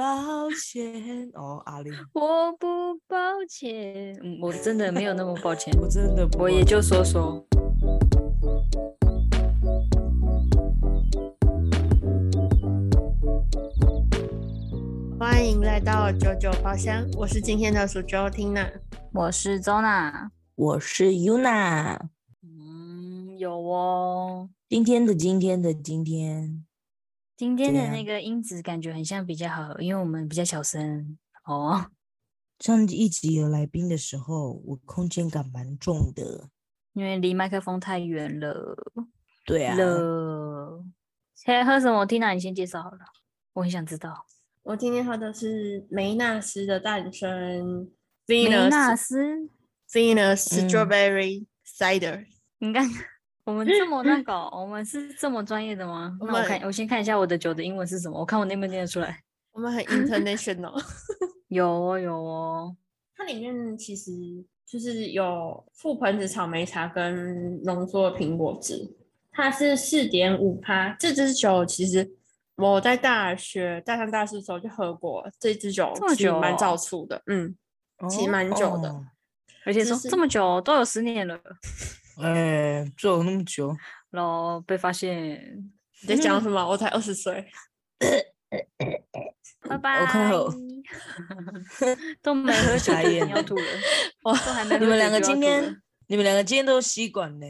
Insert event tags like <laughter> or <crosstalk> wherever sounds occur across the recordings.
抱歉。哦，阿玲，我不抱歉，我真的没有那么抱歉，我真的不，我也就说说。欢迎来到九九包厢，我是今天的主角 Tina，我是 Zona，，我是 Yuna。嗯，有哦，今天的今天的今天。今天的那个音质感觉很像比较好，因为我们比较小声哦。上一集有来宾的时候，我空间感蛮重的，因为离麦克风太远了。对啊。了。现在喝什么？Tina，你先介绍好了，我很想知道。我今天喝的是梅纳斯的诞生。梅纳斯。Venus Strawberry Cider。你看。我们这么那个，我们是这么专业的吗？那我看，我先看一下我的酒的英文是什么，我看我念不念得出来。我们很 <laughs> international，<laughs> 有哦有哦。它里面其实就是有覆盆子草莓茶跟浓缩苹果汁，它是四点五趴。这支酒其实我在大学大三大四的时候就喝过，这支酒其实蛮早出的，嗯，其实蛮久的，哦、而且说这么久都有十年了。哎，做了那么久，然后被发现你 <laughs> 在讲什么？我才二十岁，拜拜。我 <laughs> 看都没喝酒，你要吐了。哇，你们两个今天，你们两个今天都吸管呢？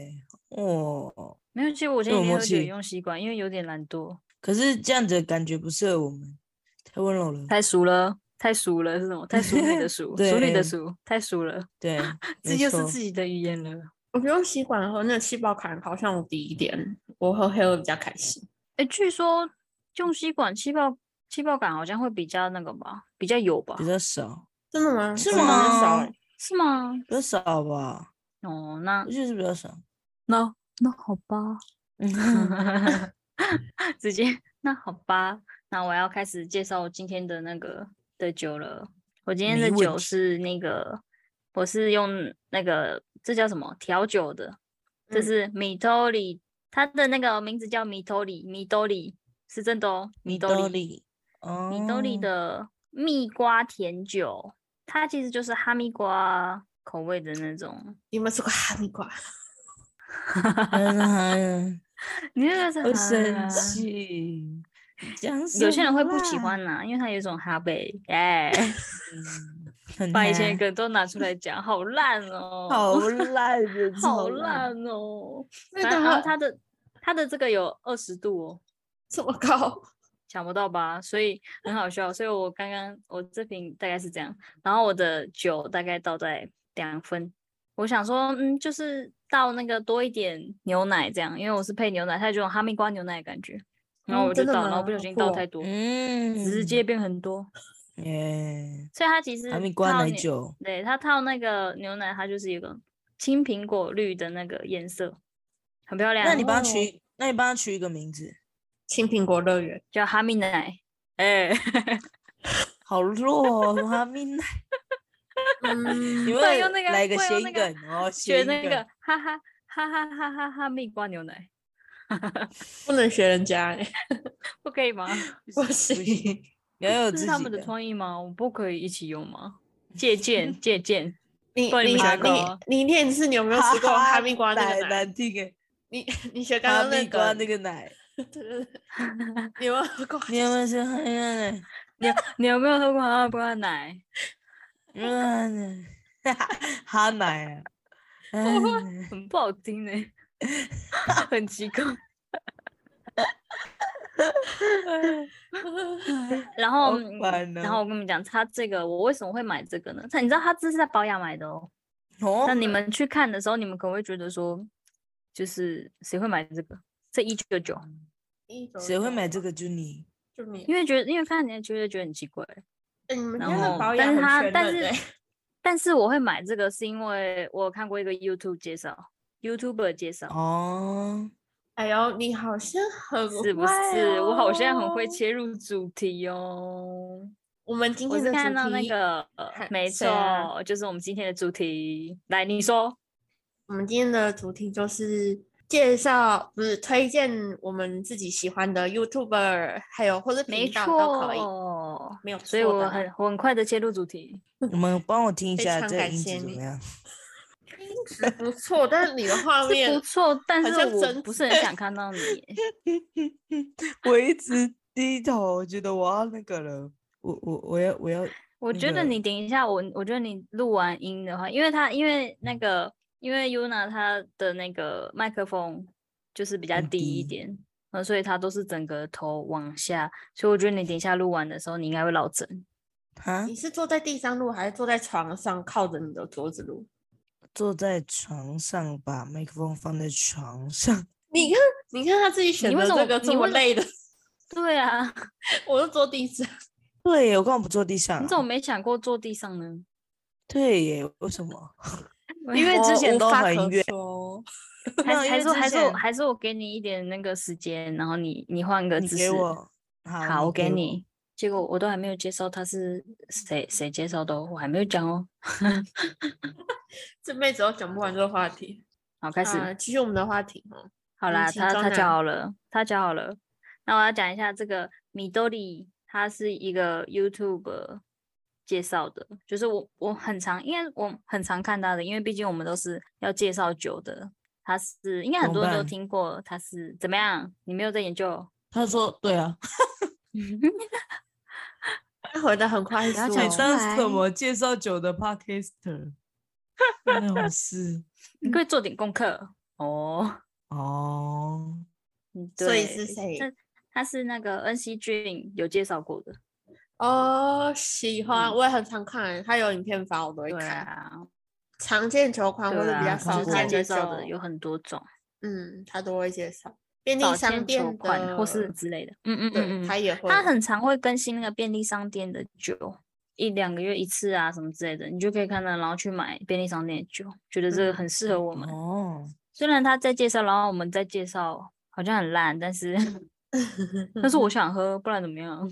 哦，没有，其实我今天喝酒用吸管，因为有点懒惰。可是这样子的感觉不适合我们，太温柔了，太熟了，太熟了是什么？太熟女的熟，<laughs> 熟女的熟，太熟了。对，这就是自己的语言了。我觉得用吸管喝那个气泡感好像低一点，我喝黑的比较开心。哎，据说用吸管气泡气泡感好像会比较那个吧，比较有吧？比较少，真的吗？是吗？少？是吗？比较少吧？哦，那就是比较少。那那好吧，<laughs> 直接那好吧，那我要开始介绍今天的那个的酒了。我今天的酒是那个，我是用那个。这叫什么调酒的？这是米多里，嗯、它的那个名字叫米多里，米多里是真的哦，米多里，米多里的蜜瓜甜酒，它其实就是哈密瓜口味的那种。你有没有吃过哈密瓜？<laughs> <laughs> 你那个是生气，有些人会不喜欢呐，因为它有一种哈贝，哎。<laughs> 把以前梗都拿出来讲，好烂哦，好 <laughs> 烂，好烂哦。然后它的它的这个有二十度哦，这么高，<laughs> 想不到吧？所以很好笑。所以我刚刚我这瓶大概是这样，然后我的酒大概倒在两分。我想说，嗯，就是倒那个多一点牛奶这样，因为我是配牛奶，它有这种哈密瓜牛奶的感觉。然后我就倒，然后不小心倒太多，嗯，直接变很多。耶，所以它其实哈密瓜奶酒，对，它套那个牛奶，它就是一个青苹果绿的那个颜色，很漂亮。那你帮它取，哦、那你帮它取一个名字，青苹果乐园叫哈密奶。<laughs> 哎、欸，好弱哦，哈密奶。<laughs> 嗯，你们用那个来个谐梗哦，<laughs> 学那个哈哈哈哈哈哈哈密瓜牛奶，不能学人家哎，不可以吗？不行。这是他们的创意吗？我不可以一起用吗？借 <laughs> 鉴借鉴。你你你你念是你有没有吃过哈密瓜那个奶？你你学刚刚那个那个奶。你有没有喝过？你有没有喝过奶？你你有没有喝过哈密瓜奶？嗯，<laughs> 哈奶啊，很不好听呢，<laughs> 很奇怪。<laughs> 然后，然后我跟你们讲，他这个我为什么会买这个呢？他你知道他这是在保养买的哦。哦。那你们去看的时候，你们可能会觉得说，就是谁会买这个？这一九九。谁会买这个？就你。就你。因为觉得，因为看起来觉得觉得很奇怪。嗯。然后，但是他，但是，但是我会买这个，是因为我有看过一个 YouTube 介绍，YouTuber 介绍。哦。哎呦，你好像很、哦、是不是？我好像很会切入主题哦。我们今天的主题看到那个，没错，啊、就是我们今天的主题。来，你说，我们今天的主题就是介绍，不是推荐我们自己喜欢的 YouTuber，还有或者频道都可以。哦，没有，所以我很我很快的切入主题。你们帮我听一下这音质怎么样？不错，但是你的画面不错，但是我不是很想看到你。<laughs> <laughs> 我一直低头，我觉得我要那个了。我我我要我要。我觉得你等一下，我我觉得你录完音的话，因为他因为那个因为 Yuna 他的那个麦克风就是比较低一点，嗯，所以他都是整个头往下，所以我觉得你等一下录完的时候，你应该会落枕。啊？你是坐在地上录，还是坐在床上靠着你的桌子录？坐在床上，把麦克风放在床上。<laughs> 你看，你看他自己选的这个这么累的。对啊，<laughs> 我就坐地上。对，我干嘛不坐地上啊？你怎么没想过坐地上呢？对耶，为什么？<laughs> 因为之前都很远。还是还是还是我还是我给你一点那个时间，然后你你换个姿势。给我。好，好，我给你。结果我都还没有介绍他是谁谁介绍的，我还没有讲哦。<laughs> 这辈子都讲不完这个话题。好，开始。啊，继续我们的话题哈。好啦，他他讲好了，他讲好了。那我要讲一下这个米多里。他是一个 YouTube 介绍的，就是我我很常，因为我很常看他的，因为毕竟我们都是要介绍酒的。他是应该很多人都听过，他是怎么样？你没有在研究？他说对啊，他 <laughs> <laughs> 回的很快速。你当什么介绍酒的 Podcaster？那种事，<laughs> 你可以做点功课哦哦。所以是谁？他是那个恩熙俊有介绍过的哦，喜欢、嗯，我也很常看，他有影片发我都会看。啊、常见球款或者比较少见介绍的有很多种，嗯，他都会介绍便利商店款或是之类的，嗯嗯嗯，他也会，他很常会更新那个便利商店的酒，一两个月一次啊什么之类的，你就可以看到，然后去买便利商店的酒，觉得这个很适合我们、嗯、哦。虽然他在介绍，然后我们在介绍，好像很烂，但是。但是我 <laughs> 想喝，不然怎么样？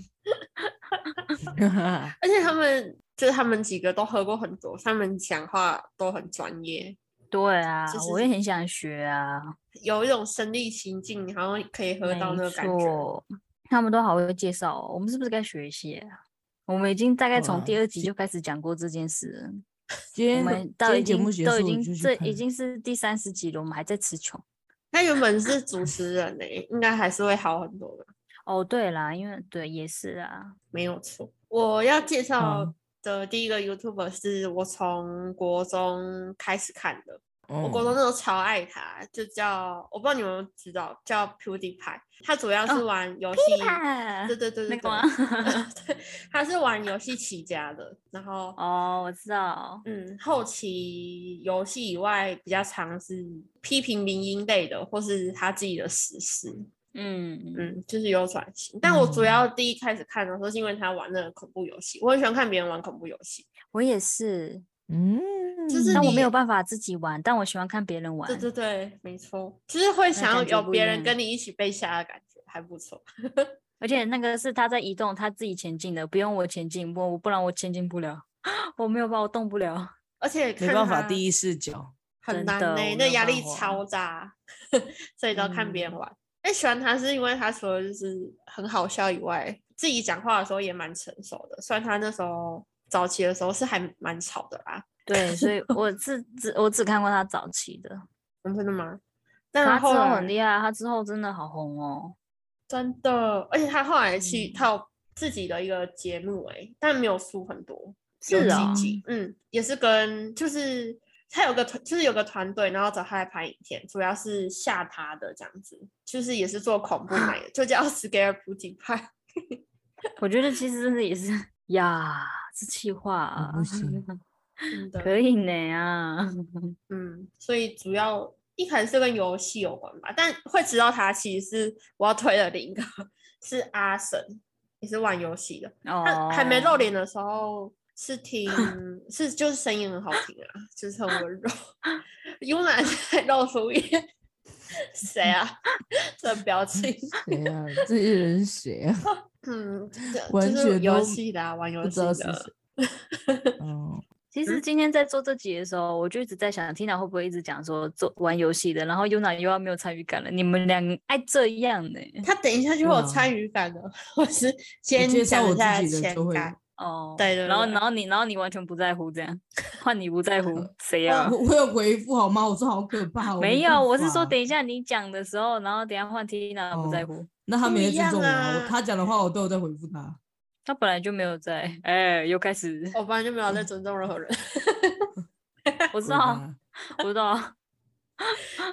<laughs> 而且他们就是他们几个都喝过很多，他们讲话都很专业。对啊，就是，我也很想学啊，有一种身历其境，然后可以喝到那个感觉。他们都好会介绍，我们是不是该学一些啊？我们已经大概从第二集就开始讲过这件事了。<laughs> 我们到已经都已经这已经是第三十集了，我们还在词穷。<laughs> 他原本是主持人呢、欸，应该还是会好很多的。哦，对啦，因为对也是啊，没有错。我要介绍的第一个 YouTuber 是我从国中开始看的，嗯、我国中那时候超爱他，就叫我不知道你们有没有知道，叫 PewDiePie。他主要是玩游戏，哦、对对对对，对，对，他是玩游戏起家的，然后哦，我知道，嗯，后期游戏以外比较常是批评民音类的，或是他自己的实事，嗯。嗯，就是有转型。但我主要第一开始看的时候是因为他玩那个恐怖游戏，我很喜欢看别人玩恐怖游戏，我也是，嗯，就是但我没有办法自己玩，但我喜欢看别人玩，对对对，没错，就是会想要有别人跟你一起被吓的感觉，还不错。<laughs> 而且那个是他在移动，他自己前进的，不用我前进，我不然我前进不了，<laughs> 我没有办法，我动不了。而且没办法第一视角，<laughs> 很难呢、欸，那压力超大，所以都要看别人玩。那、嗯，喜欢他是因为他说就是很好笑以外，自己讲话的时候也蛮成熟的。虽然他那时候早期的时候是还蛮吵的啦。对，所以我是只我只看过他早期的，真的吗？但他之后很厉害，他之后真的好红哦。真的，而且他后来去套自己的一个节目、欸，哎、嗯，但没有输很多，是啊，嗯，也是跟就是他有个团，就是有个团队，然后找他来拍影片，主要是吓他的这样子，就是也是做恐怖美的，就叫 <laughs> Scare PewDiePie。我觉得其实真的也是呀，是气话啊，<laughs> 不行，可以呢啊，<laughs> 嗯，所以主要。一开始是跟游戏有关吧，但会知道他其实是我要推的另一个是阿神，也是玩游戏的。哦、oh.，他还没露脸的时候是听，是就是声音很好听啊，就是很温柔。慵懒在露出一谁啊？这表情？<laughs> 谁啊？这些人是谁啊？<laughs> 嗯，完全游戏的、啊，玩游戏的。<laughs> 哦，其实今天在做这集的时候，我就一直在想，Tina 会不会一直讲说做玩游戏的，然后 Yuna 又要没有参与感了。你们两个爱这样呢？他等一下就会有参与感的，我是先讲一下前感。哦，对对。然后，然后你，然后你完全不在乎这样，换你不在乎，<laughs> 谁啊？我有回复好吗？我说好可怕。<laughs> 没有，我是说等一下你讲的时候，然后等下换 Tina 不在乎。那他没尊重我，他讲的话我都有在回复他。他本来就没有在，哎，又开始。我本来就没有在尊重任何人。<laughs> 我知道，我知道。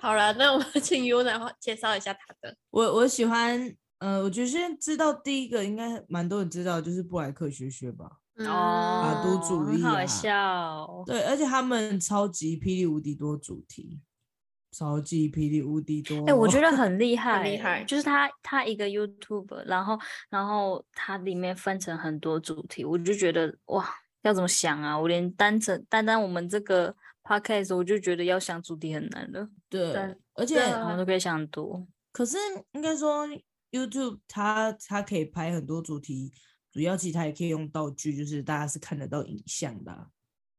好了，那我们请 Yuna 介绍一下他的。我我喜欢，呃，我觉得现在知道第一个应该蛮多人知道，就是布莱克学学吧。哦，阿都主义好笑。对，而且他们超级霹雳无敌多主题。超级霹雳无敌多！哎、欸，我觉得 <laughs> 很厉害，厉害。就是他，他一个 YouTube，然后，然后它里面分成很多主题，我就觉得哇，要怎么想啊？我连单成单单我们这个 Podcast，我就觉得要想主题很难了。对，而且我们都可以想很多。可是应该说 YouTube 它它可以拍很多主题，主要其实它也可以用道具，就是大家是看得到影像的、啊。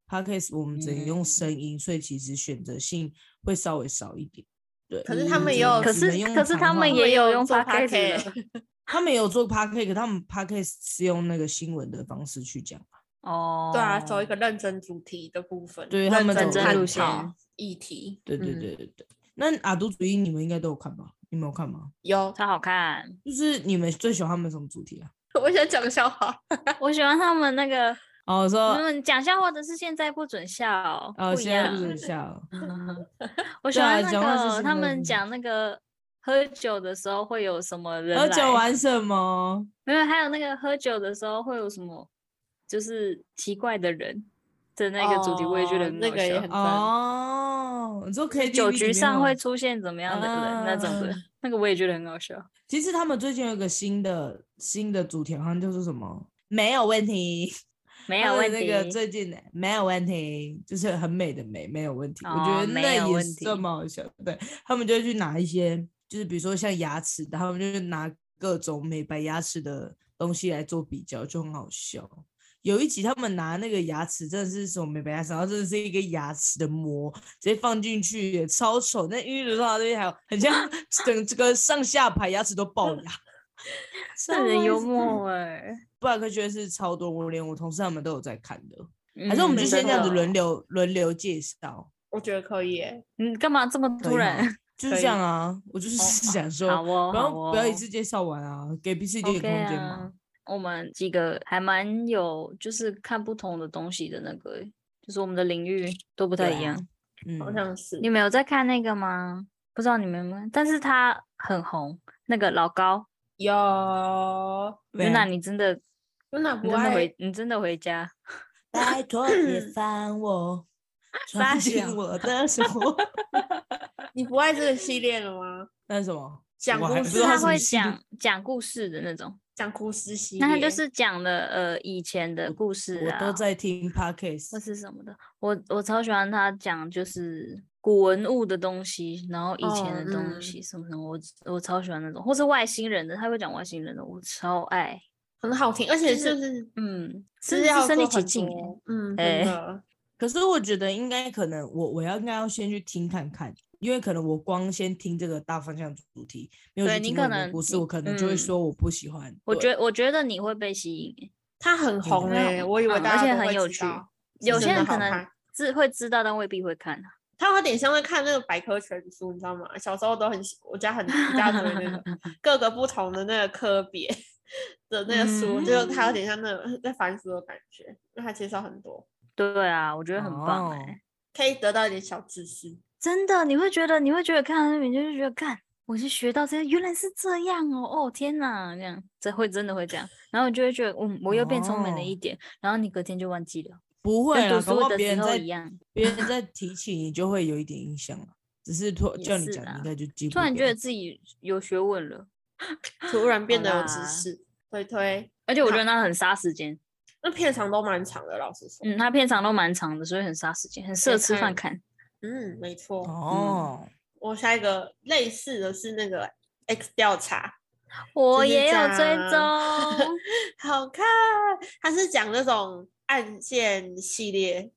Podcast 我们只能用声音，嗯、所以其实选择性会稍微少一点。对，可是他们也有，可是可是他们也有用 Podcast，<laughs> 他们有做 Podcast，可他们 Podcast 是用那个新闻的方式去讲。哦，对啊，走一个认真主题的部分，对他们认真路线议题。对对对对对。那阿都主义你们应该都有看吧？你们有看吗？有，超好看。就是你们最喜欢他们什么主题啊？<laughs> 我想讲个笑话，<laughs> 我喜欢他们那个。哦，我说嗯，讲笑话的是现在不准笑，哦，现在不准笑。<laughs> 我喜欢那个他们讲那个喝酒的时候会有什么人？喝酒玩什么？没有，还有那个喝酒的时候会有什么？就是奇怪的人的那个主题，我也觉得很那个也很哦。你说可以酒局上会出现怎么样的人那种的，那个我也觉得很好笑。其实他们最近有一个新的新的主题，好像就是什么没有问题。没有问题。<laughs> 那个最近的没有问题，就是很美的美，没有问题。哦、我觉得那也是这么好笑。对，他们就会去拿一些，就是比如说像牙齿的，他们就拿各种美白牙齿的东西来做比较，就很好笑。有一集他们拿那个牙齿，真的是什么美白牙齿，然后真的是一个牙齿的膜，直接放进去也超丑。那因为的话，那边还有很像 <laughs> 整这个上下排牙齿都爆牙，<laughs> 是很幽默哎、欸。布莱克学是超多，我连我同事他们都有在看的，嗯、还是我们就先这样子轮流轮流介绍？我觉得可以耶。你，干嘛这么突然？<laughs> 就是这样啊，我就是想说，然后、不要一次介绍完啊，给彼此一点空间嘛、啊。我们几个还蛮有，就是看不同的东西的那个，就是我们的领域都不太一样。啊、嗯，好像是。你们有在看那个吗？不知道你们有没有，但是他很红，那个老高。有。那你真的？真的不爱，回，你真的回家。拜托别 <laughs> 烦我，抓紧我的手。<laughs> 你不爱这个系列了吗？那是什么？讲故事，他会讲讲故事的那种，讲故事系列。那他就是讲的呃以前的故事啊。我都在听 podcast 或是什么的。我我超喜欢他讲就是古文物的东西，然后以前的东西什么什么，我我超喜欢那种，或是外星人的，他会讲外星人的，我超爱。很好听，而且就是嗯，是要身临其境，嗯，真的。<laughs> 可是我觉得应该可能我我要应该要先去听看看，因为可能我光先听这个大方向主题，没有听过故事，我可能就会说我不喜欢。我觉我觉得你会被吸引，他很红哎，我以为大家而且很有趣。有些人可能知会知道，但未必会看。他有点像在看那个百科全书，你知道吗？小时候都很喜，我家很家族的那个 <laughs> 各个不同的那个科别。的那个书，嗯、就他有点像那个在翻书的感觉，因为它介绍很多。对啊，我觉得很棒哎、欸，哦、可以得到一点小知识。真的，你会觉得，你会觉得看到那边就是觉得，看，我是学到这些，原来是这样哦，哦天哪，这样，这会真的会这样，然后你就会觉得，嗯，我又变聪明了一点，哦、然后你隔天就忘记了。不会啊，跟读书的时候一样，别人在提起你就会有一点印象了，只是突叫你讲，应该就记不。突然觉得自己有学问了。<laughs> 突然变得有知识，推推，而且我觉得那很杀时间。那片长都蛮长的，老实说。嗯，它片长都蛮长的，所以很杀时间，很适合吃饭看。嗯，没错。哦，我下一个类似的是那个 X 调查，我也有追踪，<laughs> 好看。它是讲那种案件系列，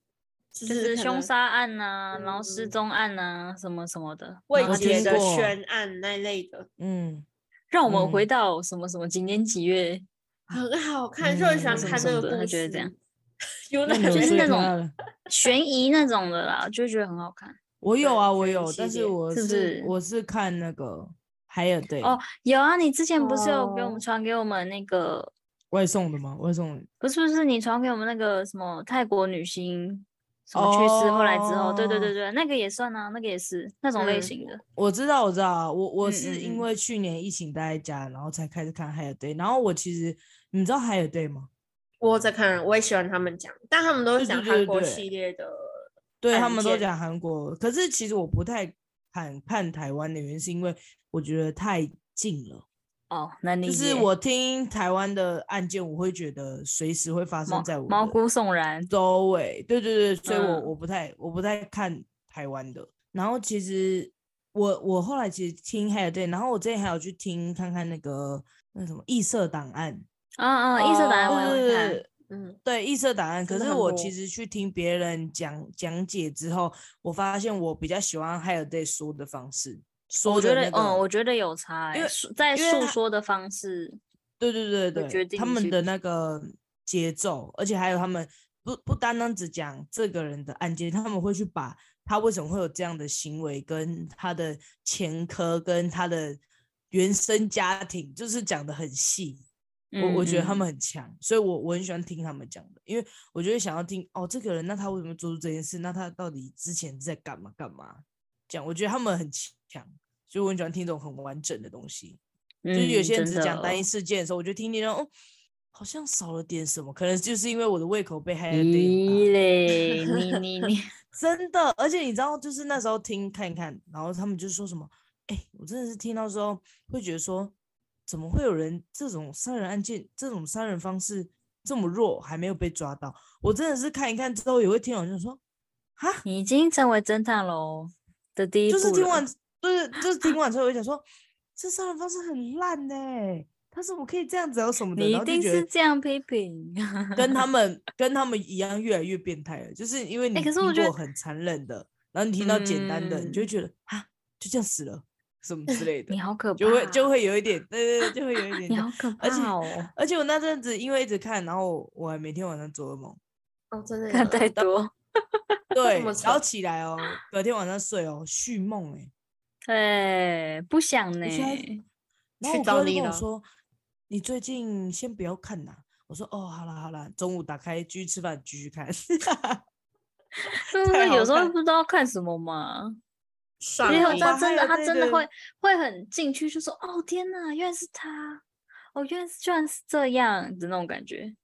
就是凶杀案呐、啊，然后失踪案呐、啊，什么什么的，未解的悬案那类的。嗯，让我们回到什么什么几年几月，很好看，就很喜欢看这个故事。觉得这样，<laughs> 有那就是那种 <laughs> 悬疑那种的啦，就觉得很好看。我有啊，我有，但是我是，是我是看那个还有对哦，有啊，你之前不是有给我们传给我们那个外送的吗？外送不是不是，你传给我们那个什么泰国女星。什么去世？后来之后，对对对对，那个也算啊，那个也是那种类型的。我知道，我知道，我我是因为去年疫情待在家，然后才开始看《海尔队》。然后我其实你知道《海尔队》吗？我在看，我也喜欢他们讲，但他们都是讲韩国系列的。对，他们都讲韩国，可是其实我不太看看台湾的原因，是因为我觉得太近了。哦，那你就是我听台湾的案件，我会觉得随时会发生在我毛骨悚然周围。对对对，所以我、嗯、我不太我不太看台湾的。然后其实我我后来其实听还有对，然后我之前还有去听看看那个那什么异色档案啊啊，异色档案我有看，嗯，对异色档案。可是我其实去听别人讲讲解之后，我发现我比较喜欢还有对说的方式。我觉得，嗯，我觉得有差，因为在诉说的方式，对对对对，他们的那个节奏，而且还有他们不不单单只讲这个人的案件，他们会去把他为什么会有这样的行为，跟他的前科，跟他的原生家庭，就是讲的很细。我我觉得他们很强，所以我我很喜欢听他们讲的，因为我觉得想要听哦，这个人那他为什么做出这件事？那他到底之前在干嘛干嘛？讲，我觉得他们很强。所以我很喜欢听这种很完整的东西，嗯、就是有些人只讲单一事件的时候，我就听听哦，好像少了点什么，可能就是因为我的胃口被害了。你嘞，你你你，<laughs> 真的，而且你知道，就是那时候听看一看，然后他们就说什么，哎、欸，我真的是听到时候会觉得说，怎么会有人这种杀人案件，这种杀人方式这么弱，还没有被抓到？我真的是看一看之后也会听完就说，哈，你已经成为侦探喽的第一步就是听完。就是就是听完之后，我就想说，这杀人方式很烂呢。他怎么可以这样子，有什么的？你一定是这样批评，跟他们跟他们一样，越来越变态了。就是因为你听过很残忍的，然后你听到简单的，你就会觉得啊，就这样死了，什么之类的。你好可怕，就会就会有一点，对对对，<laughs> 就会有一点。你好可怕哦！而且我那阵子因为一直看，然后我还每天晚上做噩梦。哦，真的 <laughs> 看太多。<laughs> 对，然后起来哦，隔天晚上睡哦，续梦哎。对，不想呢。然后我哥跟我说：“你最近先不要看呐。”我说：“哦，好了好了，中午打开继续吃饭，继续看。”是不是有时候不知道看什么嘛？然后他真的，他真的会会很进去，就说：“哦天哪，原来是他！哦，原来是居然是这样的那种感觉。”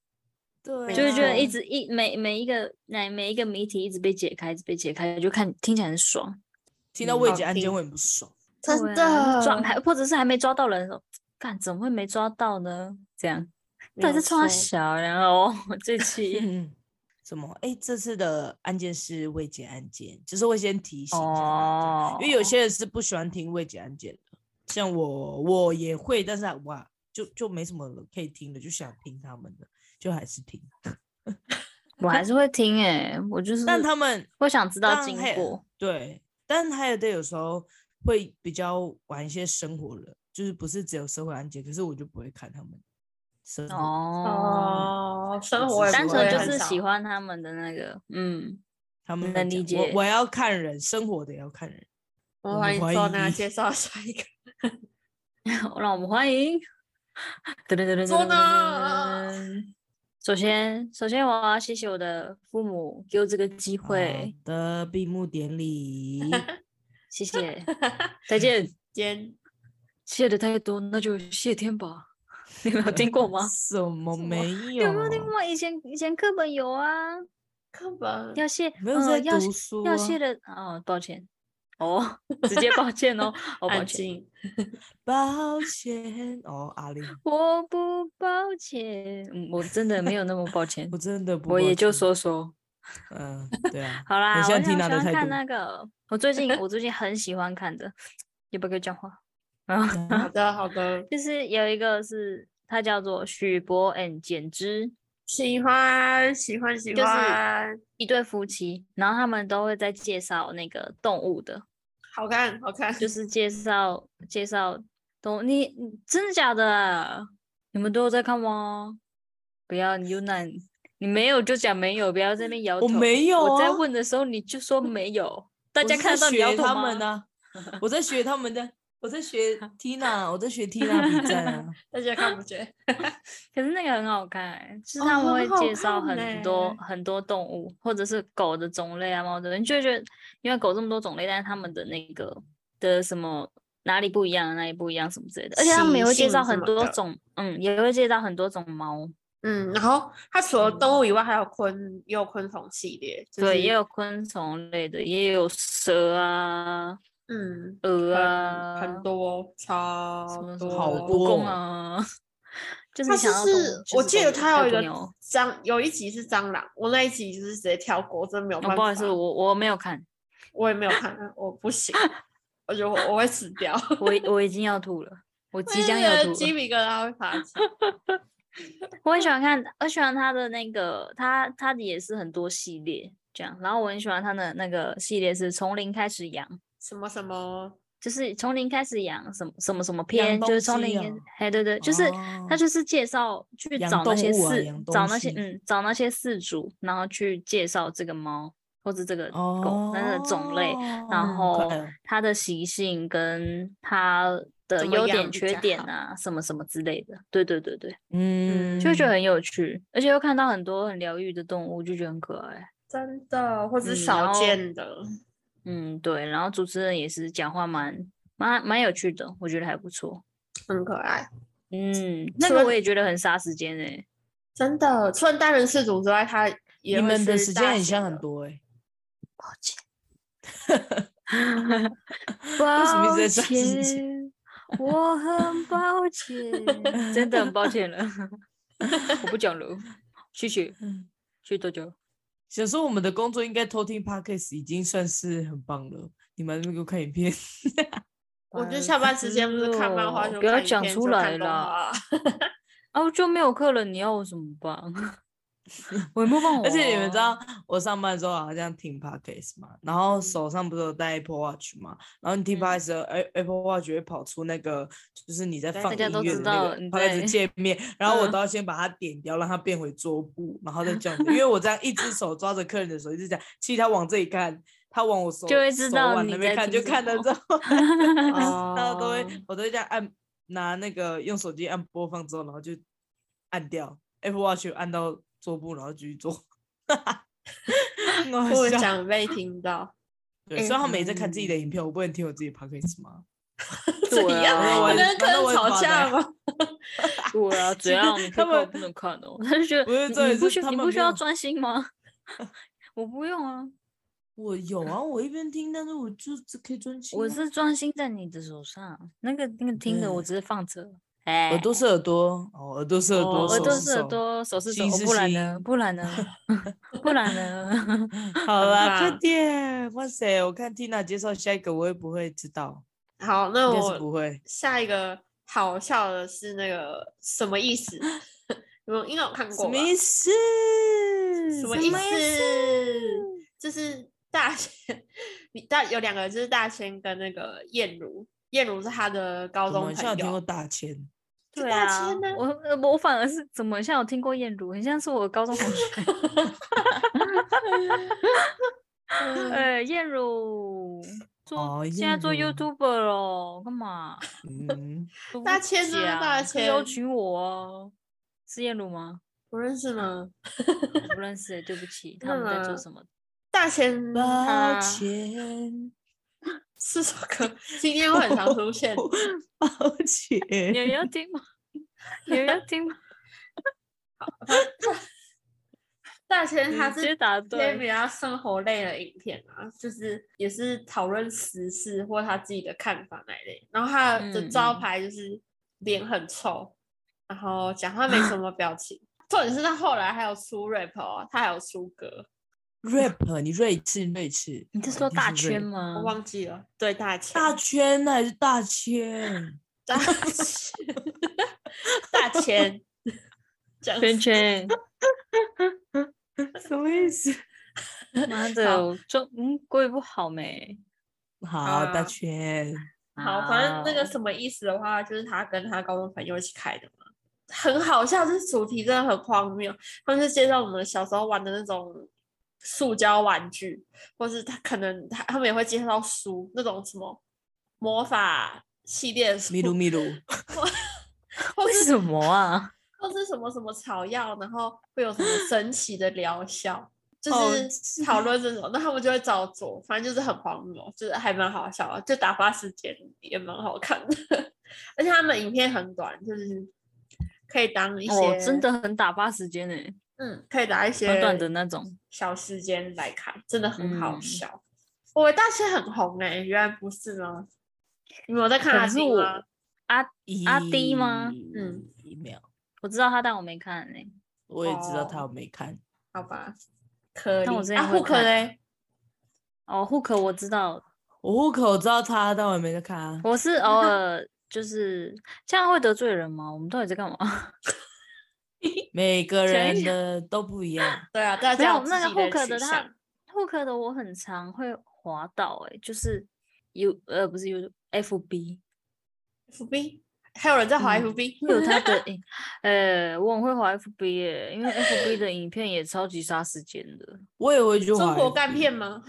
对，就是觉得一直一每每一个每每一个谜题一直被解开，一直被解开，就看听起来很爽。听到未解案件会很不爽，真的抓还或者是还没抓到人的时候，干怎么会没抓到呢？这样，但是抓小，然后 <laughs> 这期 <laughs> 什么？哎，这次的案件是未解案件，就是会先提醒哦，因为有些人是不喜欢听未解案件的，像我我也会，但是哇，就就没什么可以听的，就想听他们的，就还是听，<laughs> 我还是会听哎，我就 <laughs> 是，但他们会想知道经过，对。但还有的，有时候会比较玩一些生活的，就是不是只有社会案件，可是我就不会看他们生活哦，生活单纯就是喜欢他们的那个，嗯，他们能理解。我我要看人，生活的也要看人。我欢迎说呢，介绍下一个，<laughs> 让我们欢迎。噔噔噔噔噔。首先，首先我要谢谢我的父母给我这个机会的闭幕典礼，谢谢，<laughs> 再见，见。谢的太多，那就谢天吧。你们有听过吗？<laughs> 什么没有？有没有听过？以前以前课本有啊，课本要谢，没有在读书，要谢的哦，抱歉。哦，直接抱歉哦，哦，抱 <laughs> 歉，抱歉哦，阿玲，我不抱歉，嗯，我真的没有那么抱歉，我真的不，我也就说说，<laughs> 嗯，对啊，好啦，我想喜欢看那个，我最近我最近很喜欢看的，要不要跟我讲话？好的好的，就是有一个是它叫做许博 and 简之，喜欢喜欢喜欢，就是一对夫妻，然后他们都会在介绍那个动物的，好看好看，就是介绍介绍动物，你真的假的？你们都有在看吗？不要你有难，你没有就讲没有，不要在那边摇头。我没有、啊，我在问的时候你就说没有，大家看到你摇头吗？他们呢？<laughs> 我在学他们的。我在学 <laughs> Tina，我在学 Tina 比赛啊，<laughs> 大家看不见。<laughs> 可是那个很好看，欸，就是他们会介绍很多、哦、很、很多动物，或者是狗的种类啊、猫的，你就会觉得，因为狗这么多种类，但是他们的那个的什么哪里不一样，哪里不一样什么之类的，而且他们也会介绍很多种，嗯，也会介绍很多种猫，嗯，然后它除了动物以外，还有昆，也有昆虫系列，就是，对，也有昆虫类的，也有蛇啊。嗯，鹅啊，很多，超多，好多啊！<laughs> 就是是，我记得他有一个蟑，有，一集是蟑螂，我那一集就是直接跳过，真的没有办法。不好意思，我我没有看，<laughs> 我也没有看，我不行，<laughs> 我觉得我，我会死掉。我我已经要吐了，我即将要吐了。鸡皮疙瘩会爬起。我很喜欢看，我喜欢他的那个，他他的也是很多系列这样，然后我很喜欢他的那个系列是从零开始养。什么什么，就是从零开始养什么什么什么篇，就是从零，哎对对，就是他就是介绍去找那些饲，找那些嗯找那些饲主，然后去介绍这个猫或者这个狗它的种类，然后它的习性跟它的优点缺点啊什么什么之类的，对对对对，嗯，就觉得很有趣，而且又看到很多很疗愈的动物，就觉得很可爱，真的，或者是少见的。嗯，对，然后主持人也是讲话蛮蛮蛮有趣的，我觉得还不错，很可爱。嗯，那个我也觉得很杀时间诶、欸，真的。除了单人四组之外，他你们的 <laughs> <laughs> 时间很像很多诶、欸。抱歉，抱歉，我很抱歉，<laughs> 真的很抱歉了，我不讲了，谢谢，谢谢大家。想说我们的工作应该偷听 Podcast 已经算是很棒了。你们给我看影片，<laughs> 我觉得下班时间不是看漫画，不要讲出来了。<laughs> 哦，就没有课了，你要我怎么办？我也没办法。而且你们知道，我上班的时候好像听 Podcast 嘛，然后手上不是有带 Apple Watch 嘛，然后你听 Podcast 的 Apple Watch 会跑出那个，就是你在放音乐的那个 Podcast 界面，然后我都要先把它点掉，让它变回桌布，然后再这样子，因为我。这样一只手抓着客人的手一直讲，其实他往这里看，他往我手就会知道往那边看，就看得到，<laughs> <laughs> 然后都会，我都会这样按，拿那个用手机按播放之后，然后就按掉 Apple Watch 按到。桌布，<laughs> 然后继续做，我想被听到。对，所以他每次看自己的影片，我不能听我自己 podcast 吗？<laughs> 对呀，我跟客人吵架吗？<laughs> 对啊，怎样？他们不能看哦，他就觉得你不需你不需要专心吗？我不用啊，我有啊，我一边听，但是我就只可以专心。我是专心在你的手上，那个那个听的，我只是放着。耳朵是耳朵，哦，耳朵是耳朵，耳朵是耳朵，手是手，不然呢？不然呢？<laughs> 不然呢？好了，快点！哇塞，我看 Tina 介绍下一个，我也不会知道？好，那我不会。下一个好笑的是那个什么意思？你们应该有看过？什么意思？<laughs> 什么意思？就是大千，大有两个，就是大千跟那个燕如，燕如是他的高中朋友。好像有听过大千。对啊，我我反而是怎么像有听过燕如，很像是我的高中同学。<laughs> 哎，燕如做现在做 YouTuber 了，干嘛？嗯，<laughs> 大千啊，大千邀请我哦，是燕如吗？不认识吗？不认识，对不起，他们在做什么？大千，抱歉。这首歌今天会很常出现，<laughs> 抱歉，有人要听吗？有人要听吗？<laughs> 好，大千他是偏比较生活类的影片啊，就是也是讨论时事或他自己的看法那类。然后他的招牌就是脸很臭，嗯、然后讲话没什么表情。重点是他后来还有出 rap 哦，他还有出歌。rap，你睿智睿智，你是说大圈吗？我忘记了，对大圈，大圈还是大圈？<laughs> 大圈，大千，圈圈，什么意思？<laughs> 妈的，就嗯，过于不好没？好，大圈。好，反正那个什么意思的话，就是他跟他高中朋友一起开的嘛，很好笑。这主题真的很荒谬，他们是介绍我们小时候玩的那种塑胶玩具，或是他可能他他们也会介绍书，那种什么魔法系列的书，咪噜咪噜 <laughs> <laughs> 为什么啊？或是什么什么草药，然后会有什么神奇的疗效。就是讨论这种，哦、那他们就会照做，反正就是很荒谬，就是还蛮好笑的，就打发时间也蛮好看的，<laughs> 而且他们影片很短，就是可以当一些，哦、真的很打发时间诶，嗯，可以拿一些短短的那种小时间来看，真的很好笑。嗯、我大仙很红诶，原来不是吗？你有在看阿弟吗？阿阿弟吗？嗯，没有，我知道他，但我没看诶。我也知道他，我没看，哦、好吧。可但我这样啊，户口嘞？哦，户口我知道，我户口我知道他，但我也没在看啊。我是偶尔 <laughs> 就是这样会得罪人吗？我们到底在干嘛？<laughs> 每个人的都不一样。对啊，大家没有那个户口的他，户口的我很常会滑到哎、欸，就是 U 呃不是 U F B F B。还有人在滑 FB，有他的，<laughs> 呃，我很会滑 FB 耶，因为 FB 的影片也超级杀时间的。我也会去滑。中国干片吗？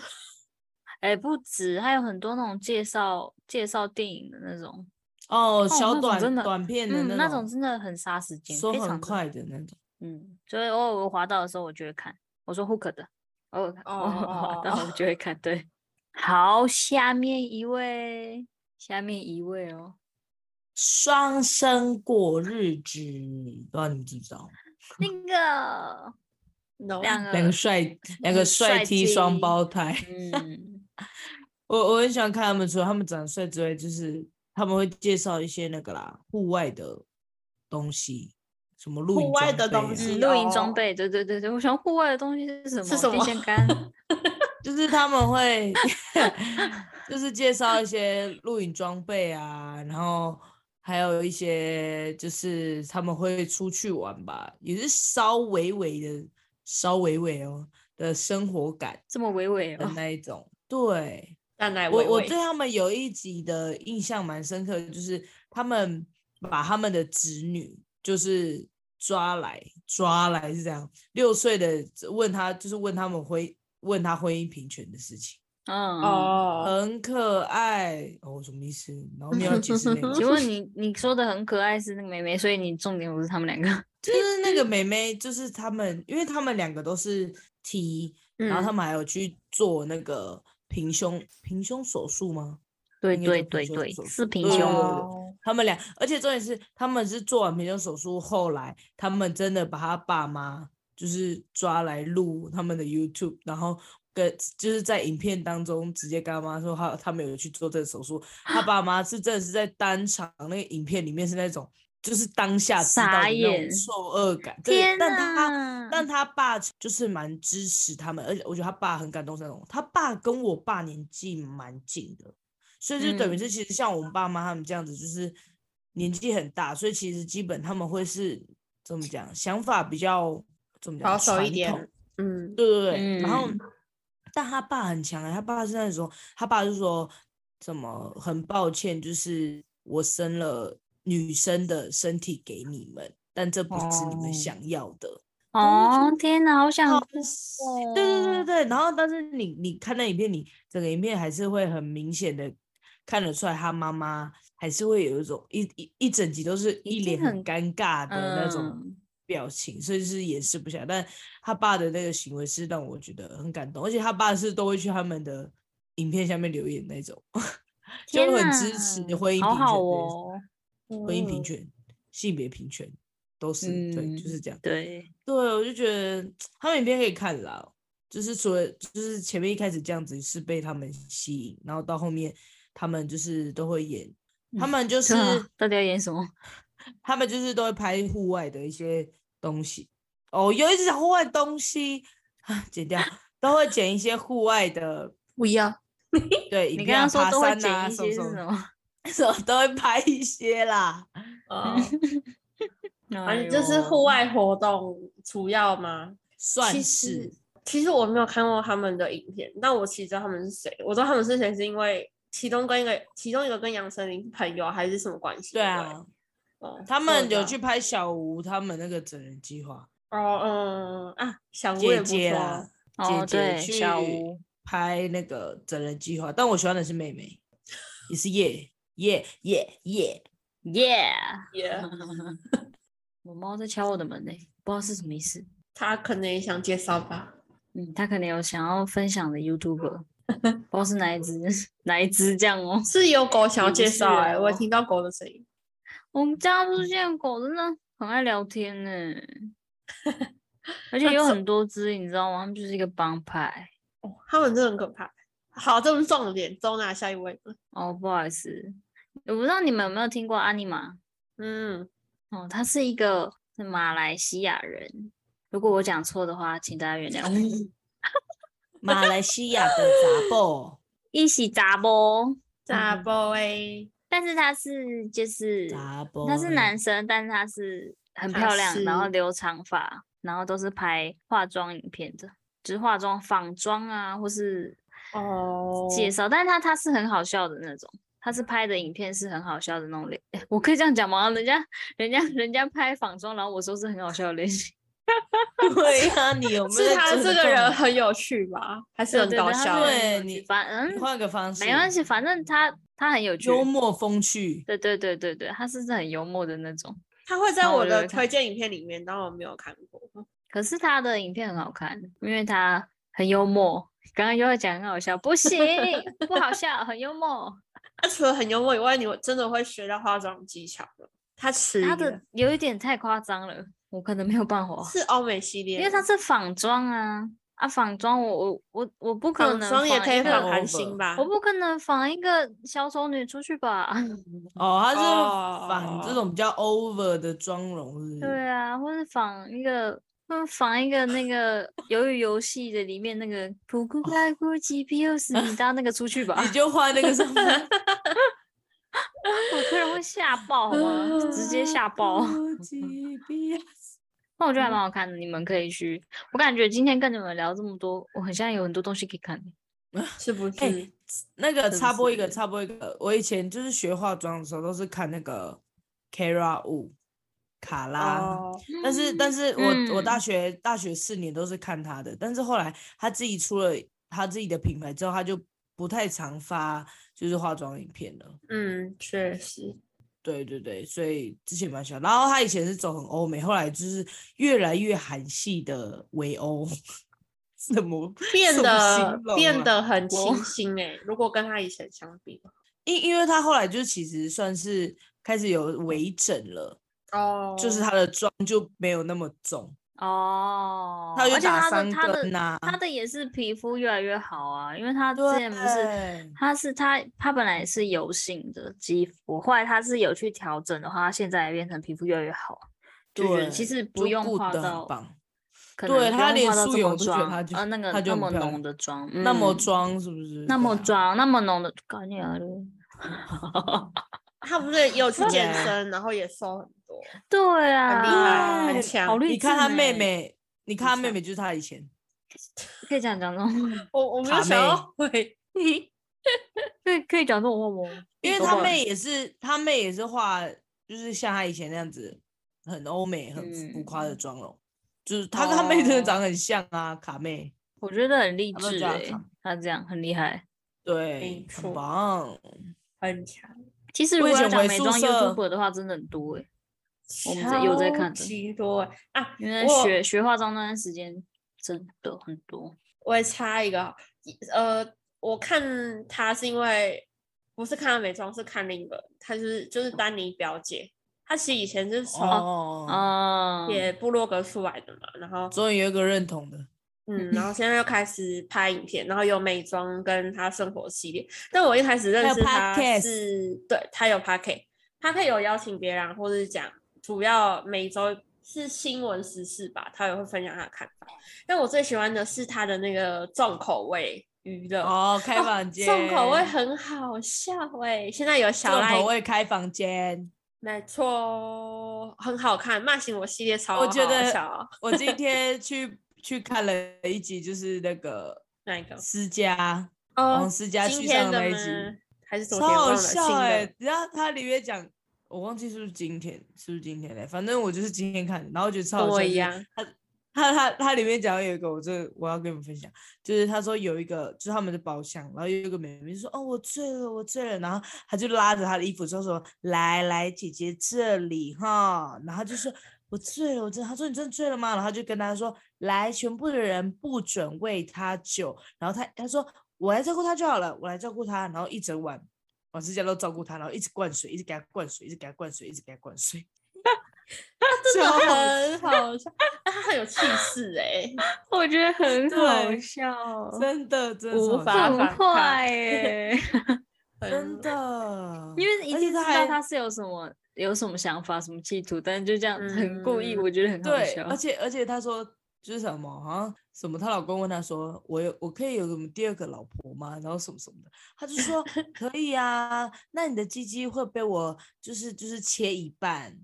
哎，不止，还有很多那种介绍介绍电影的那种。哦，小短真的短片的那种，真的很杀时间，说很快的那种。嗯，所以偶尔我滑到的时候，我就会看。我说 Hook 的，偶尔滑到我就会看。对，好，下面一位，下面一位哦。双生过日子，不知道你们知不知道？那 <laughs> 个两个两个帅两个帅 T 双胞胎。嗯，<laughs> 我我很喜欢看他们，除了他们长得帅之外，就是他们会介绍一些那个啦，户外的东西，什么露营、啊、外的东西，露营装备。对对对对，我想户外的东西是什么？是什么？电线杆。<laughs> <laughs> 就是他们会，<laughs> 就是介绍一些露营装备啊，然后。还有一些就是他们会出去玩吧，也是稍微微的、稍微微哦的生活感，这么微微的那一种。对，我我对他们有一集的印象蛮深刻的，就是他们把他们的子女就是抓来抓来是这样，六岁的问他就是问他们婚问他婚姻平权的事情。嗯哦，很可爱哦，什么意思？然后你要解释那个？<laughs> 请问你你说的很可爱是那个妹妹，所以你重点不是他们两个，<laughs> 就是那个妹妹，就是他们，因为他们两个都是 T，然后他们还有去做那个平胸平胸手术吗？对对对对，是平胸。他们俩，而且重点是他们是做完平胸手术，后来他们真的把他爸妈就是抓来录他们的 YouTube，然后跟。就是在影片当中直接跟他妈说他他们有去做这个手术，他爸妈是真的是在当场那个影片里面是那种就是当下知道的那种受恶感，对！但他但他爸就是蛮支持他们，而且我觉得他爸很感动那种，他爸跟我爸年纪蛮近的，所以就等于是其实像我们爸妈他们这样子，就是年纪很大，所以其实基本他们会是怎么讲，想法比较怎么讲保守一点，嗯，对对对，嗯、然后。但他爸很强啊，他爸是那种，他爸就说怎么很抱歉，就是我生了女生的身体给你们，但这不是你们想要的。哦，天哪，好想哭哦！对对对对，然后但是你你看那影片，你整个影片还是会很明显的看得出来，他妈妈还是会有一种一一一整集都是一脸很尴尬的那种。表情，所以是掩饰不下，但他爸的那个行为是让我觉得很感动，而且他爸是都会去他们的影片下面留言那种，<laughs> 就很支持婚姻平权，好好哦，婚姻平权、性别平权都是、嗯、对，就是这样。对对，我就觉得他们影片可以看啦，就是除了就是前面一开始这样子是被他们吸引，然后到后面他们就是都会演，他们就是、嗯、到底要演什么？他们就是都会拍户外的一些。东西哦，有一只户外东西啊，剪掉都会剪一些户外的，不一样。对，你刚刚说都会剪一些什么？<laughs> 什么都会拍一些啦。哦，<laughs> 反正就是户外活动主要吗？算是。其实，其实我没有看过他们的影片，但我其实知道他们是谁。我知道他们是谁，是因为其中跟一个，其中一个跟杨丞琳是朋友还是什么关系？对啊，哦，他们有去拍小吴他们那个整人计划。哦，嗯啊，小吴也不错，姐姐啊，姐姐去拍那个整人计划，但我喜欢的是妹妹，也是耶耶耶耶耶耶。<laughs> 我猫在敲我的门呢，不知道是什么意思。它可能也想介绍吧。嗯，它可能有想要分享的 YouTuber，不知道是哪一只，<laughs> 哪一只这样哦。是有狗想要介绍哎、我听到狗的声音。我们家出现狗真的很爱聊天呢，<laughs> 而且有很多只，你知道吗？他们就是一个帮派。哦，他们真的很可怕。好，这不是重点，周娜下一位。哦，不好意思，我不知道你们有没有听过阿尼玛。嗯，哦，他是一个是马来西亚人。如果我讲错的话，请大家原谅我。<laughs> 马来西亚的杂波，<laughs> 一起杂波，杂波哎！但是他是就是，他是男生，但是他是很漂亮，然后留长发，然后都是拍化妆影片的，就是化妆仿妆啊，或是哦介绍，oh. 但是他他是很好笑的那种，他是拍的影片是很好笑的那种类，<laughs> 我可以这样讲吗？人家人家人家拍仿妆，然后我说是很好笑的类型。<laughs> 对呀，你有没有？是他这个人很有趣吧？还是很搞笑？对你，反嗯换个方式，没关系，反正他他很有趣，幽默风趣。对对对对对，他是很幽默的那种。他会在我的推荐影片里面，但我没有看过。可是他的影片很好看，因为他很幽默。刚刚又要讲很好笑，不行，不好笑，很幽默。他除了很幽默以外，你真的会学到化妆技巧的。他吃他的有一点太夸张了。我可能没有办法，是欧美系列，因为它是仿妆啊啊！仿妆我我我我不可能仿妆也可以仿韩星吧？我不可能仿一个小丑女出去吧？<laughs> 哦，它是仿这种比较 over 的妆容，是？对啊，或是仿一个，仿一个那个 <laughs> 鱿鱼游戏的里面那个扑克牌咕叽 PS，你搭那个出去吧？<laughs> 你就换那个什么？<laughs> 我突然会吓爆好吗？直接吓爆。那我觉得还蛮好看的，嗯、你们可以去。我感觉今天跟你们聊这么多，我很像有很多东西可以看。是不是？欸、那个插播一个，插播一个。我以前就是学化妆的时候，都是看那个 Kara Wu 卡拉。哦、但是，但是我、嗯、我大学大学四年都是看他的，但是后来他自己出了他自己的品牌之后，他就不太常发就是化妆影片了。嗯，确实。对对对，所以之前蛮喜欢。然后他以前是走很欧美，后来就是越来越韩系的围欧，<laughs> 怎么变得变得很清新哎？如果跟他以前相比，因因为他后来就其实算是开始有微整了哦，就是他的妆就没有那么重。哦，他而且他的他的他的也是皮肤越来越好啊，因为他之前不是，对他是他他本来是油性的肌肤，后来他是有去调整的话，他现在变成皮肤越来越好。对，其实不用化到，可能不用化到这么妆，呃，那个那么浓的妆，那么妆是不是？那么妆那么浓的，搞你啊！<laughs> 他不是有去健身，然后也瘦很多。对啊，很厉害，很强。你看他妹妹，你看他妹妹就是他以前，可以这样讲吗？<laughs> 我我没有想要会，<laughs> 可以可以讲这种话吗？<laughs> 因为他妹也是，他妹也是画，就是像他以前那样子，很欧美、很浮夸的妆容，就是他跟他妹真的长得很像啊，卡妹。我觉得很励志哎，他这样很厉害，对，很棒，很强。其实如果要讲美妆 YouTuber 的话，真的很多哎。我们在有在看的，多啊！因为学学化妆那段时间真的很多。我也插一个，呃，我看他是因为不是看他美妆，是看另一个，她是就是丹尼表姐，他其实以前就是从哦也部落格出来的嘛，然后终于有一个认同的，嗯，然后现在又开始拍影片，然后有美妆跟他生活系列。但我一开始认识他是对他有 Podcast，她可以有邀请别人或者是讲。主要每周是新闻时事吧，他也会分享他的看法。但我最喜欢的是他的那个重口味娱乐哦，开房间、哦、重口味很好笑哎！现在有小赖重口味开房间，没错，很好看。骂醒我系列超好，我觉得我今天去去看了一集，就是那个哪一个思佳哦，王思佳去上的那一集，还是超好笑哎、欸！然后他里面讲，我忘记是不是今天，是不是今天嘞？反正我就是今天看，然后觉得超好笑。一样。他他他他里面讲有一个，我这我要跟你们分享，就是他说有一个，就是他们的包厢，然后有一个妹妹说：“哦，我醉了，我醉了。”然后他就拉着他的衣服说：“说来来，姐姐这里哈。”然后就说：“我醉了，我真的。”他说：“你真的醉了吗？”然后就跟他说：“来，全部的人不准喂他酒。”然后他他说：“我来照顾他就好了，我来照顾他。”然后一整晚，王思佳都照顾他，然后一直灌水，一直给他灌水，一直给他灌水，一直给他灌水。<laughs> 他真的很好笑，他很有气势哎，<laughs> 我觉得很好笑，真的真的无法反抗哎，真的，<laughs> 因为一定知道他是有什么有什么想法、什么企图，但是就这样很故意，我觉得很好笑。而且而且他说就是什么，好像什么，她老公问她说：“我有我可以有什么第二个老婆吗？”然后什么什么的，她就说：<laughs> “可以啊，那你的鸡鸡会被我就是就是切一半。”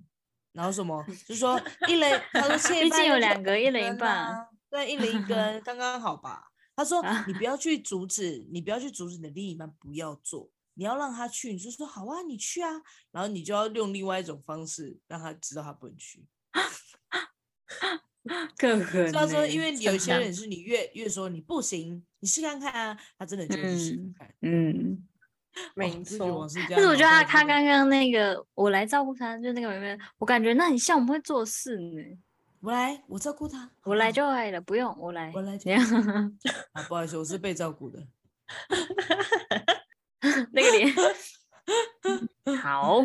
然后什么？就说一人，他说切一半，毕竟有两个，一人一半，对，一人一根，刚刚好吧？<laughs> 他说你不要去阻止，你不要去阻止你的另一半不要做，你要让他去，你就说好啊，你去啊，然后你就要用另外一种方式让他知道他不能去。<laughs> 更 <laughs> 可能。他说，因为有些人是你越越说你不行，你试看看啊，他真的就去试看看，嗯。没错，但是我觉得他他刚刚那个我来照顾他，就那个妹妹，我感觉那很像我们会做事呢。我来，我照顾他，我来就可以了，不用我来，我来这样。<laughs> 啊，不好意思，我是被照顾的。<laughs> 那个脸。<laughs> <laughs> 好，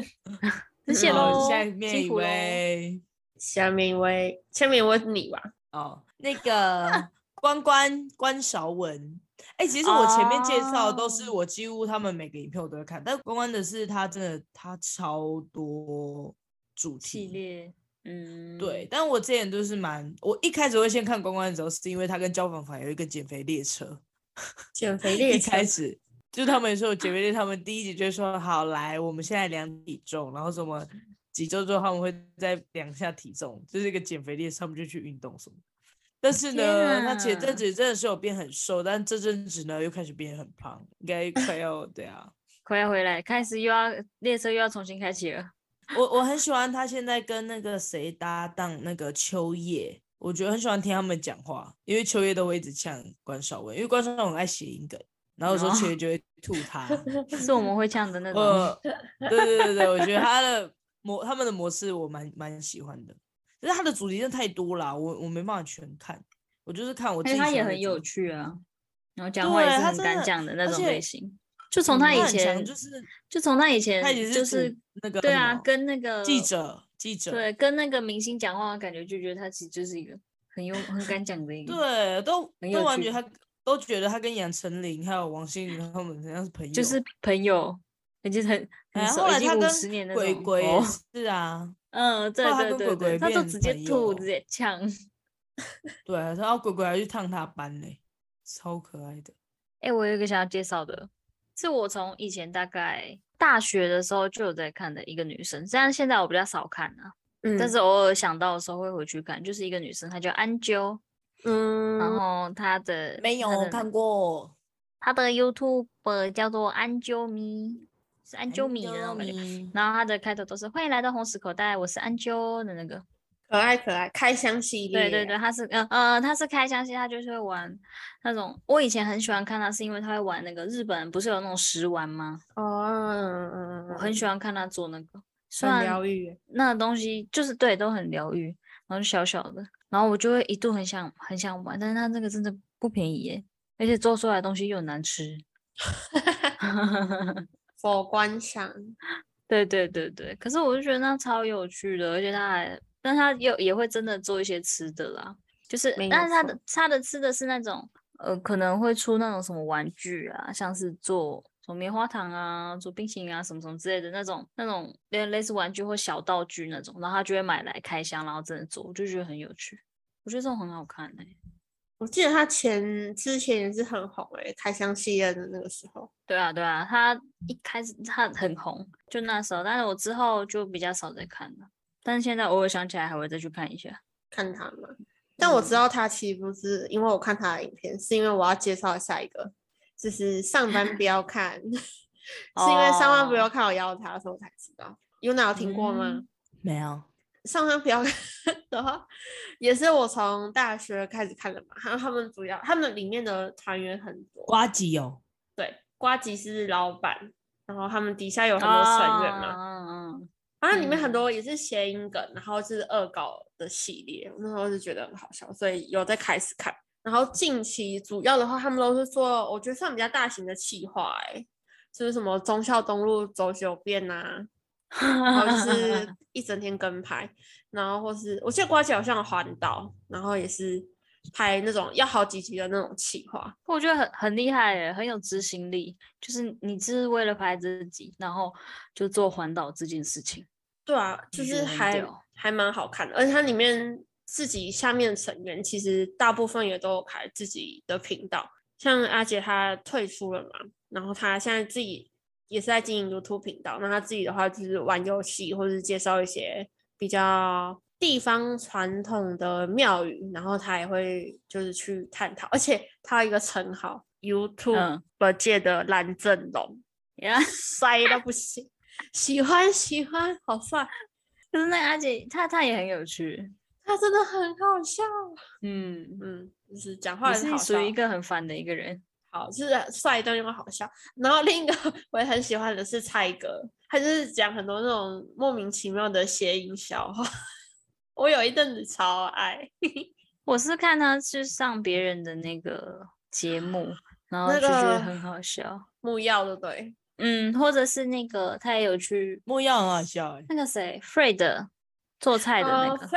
谢谢喽。下面一位，下面一位，下面一位是你吧？哦，那个关关关韶文。哎、欸，其实我前面介绍的都是我几乎他们每个影片我都会看，oh. 但关关的是他真的他超多主题系列，嗯，对。但我之前都是蛮，我一开始会先看关关的时候，是因为他跟焦凡凡有一个减肥列车，减肥列车一开始就他们说减肥列，他们第一集就说好来，我们现在量体重，然后什么几周之后他们会再量下体重，就是一个减肥列，他们就去运动什么。但是呢，啊、他前阵子真的是有变很瘦，但这阵子呢又开始变很胖，应该快要对啊，<laughs> 快要回来，开始又要列车又要重新开启了。<laughs> 我我很喜欢他现在跟那个谁搭档，那个秋叶，我觉得很喜欢听他们讲话，因为秋叶都会一直呛关少文，因为关少文很爱谐音梗，然后有时候秋叶就会吐他，<laughs> 是我们会呛的那种。对对对对，我觉得他的模他们的模式我蛮蛮喜欢的。但是他的主题真的太多了，我我没办法全看，我就是看我自己。他也很有趣啊，然后讲话也是很敢讲的那种类型。就从他以前，就是就从他以前，他就是那个对啊，跟那个记者记者对，跟那个明星讲话，感觉就觉得他其实就是一个很有很敢讲的一个。对，都都完全他都觉得他跟杨丞琳还有王心凌他们好像是朋友，就是朋友，已经很很熟，已经五十年那种。鬼鬼也是啊。嗯，对对对对，他就直接吐，直接呛。<laughs> 对，然后鬼鬼还去烫他班嘞，超可爱的。哎、欸，我有一个想要介绍的，是我从以前大概大学的时候就有在看的一个女生，虽然现在我比较少看啊，嗯，但是偶尔想到的时候会回去看，就是一个女生，她叫安啾，嗯，然后他的没有看过，他的 YouTube 叫做安啾咪。是安啾米的那种感觉，然后他的开头都是欢迎来到红石口袋，我是安啾的那个可爱可爱开箱系列。对对对，他是嗯呃他是开箱系列，他就是会玩那种。我以前很喜欢看他，是因为他会玩那个日本不是有那种食玩吗？哦，嗯嗯，我很喜欢看他做那个，很疗愈。那东西就是对，都很疗愈，然后小小的，然后我就会一度很想很想玩，但是他这个真的不便宜耶，而且做出来的东西又难吃。<laughs> 佛观赏，对对对对，可是我就觉得那超有趣的，而且他还，但他又也会真的做一些吃的啦，就是，但是他的他的吃的是那种，呃，可能会出那种什么玩具啊，像是做什么棉花糖啊，做冰淇淋啊，什么什么之类的那种，那种类类似玩具或小道具那种，然后他就会买来开箱，然后真的做，我就觉得很有趣，我觉得这种很好看哎、欸。我记得他前之前也是很红诶、欸，开箱系列的那个时候。对啊，对啊，他一开始他很红，就那时候，但是我之后就比较少再看了。但是现在偶尔想起来，还会再去看一下，看他嘛。但我知道他其实不是因为我看他的影片，是因为我要介绍下一个，就是上班不要看，<laughs> 是因为上班不要看我邀他的时候才知道。有哪有听过吗？嗯、没有。上班不要看的话，也是我从大学开始看的嘛。然后他们主要，他们里面的团员很多。瓜吉哦，对，瓜吉是老板，然后他们底下有很多成员嘛。嗯嗯。然后里面很多也是谐音梗，然后是恶搞的系列，那时候就觉得很好笑，所以有在开始看。然后近期主要的话，他们都是做，我觉得算比较大型的企划，哎，就是什么忠孝东路走九遍啊。<laughs> 然后就是一整天跟拍，然后或是我记得呱吉好像环岛，然后也是拍那种要好几集的那种企划，我觉得很很厉害耶，很有执行力。就是你只是为了拍自己，然后就做环岛这件事情。对啊，就是还还蛮好看的，而且它里面自己下面成员其实大部分也都有开自己的频道，像阿杰他退出了嘛，然后他现在自己。也是在经营 YouTube 频道，那他自己的话就是玩游戏，或者是介绍一些比较地方传统的庙宇，然后他也会就是去探讨，而且他有一个称号 YouTube 界的蓝正龙，呀、嗯，帅到不行，喜欢喜欢，好帅。可是那阿姐，他他也很有趣，他真的很好笑，嗯嗯，就是讲话是属于一个很烦的一个人。好，就是帅但又好笑。然后另一个我也很喜欢的是蔡哥，他就是讲很多那种莫名其妙的谐音笑话。<laughs> 我有一阵子超爱，<laughs> 我是看他去上别人的那个节目，然后就觉得很好笑。木曜对不对？嗯，或者是那个他也有去木曜很好笑哎。那个谁，Fred 做菜的那个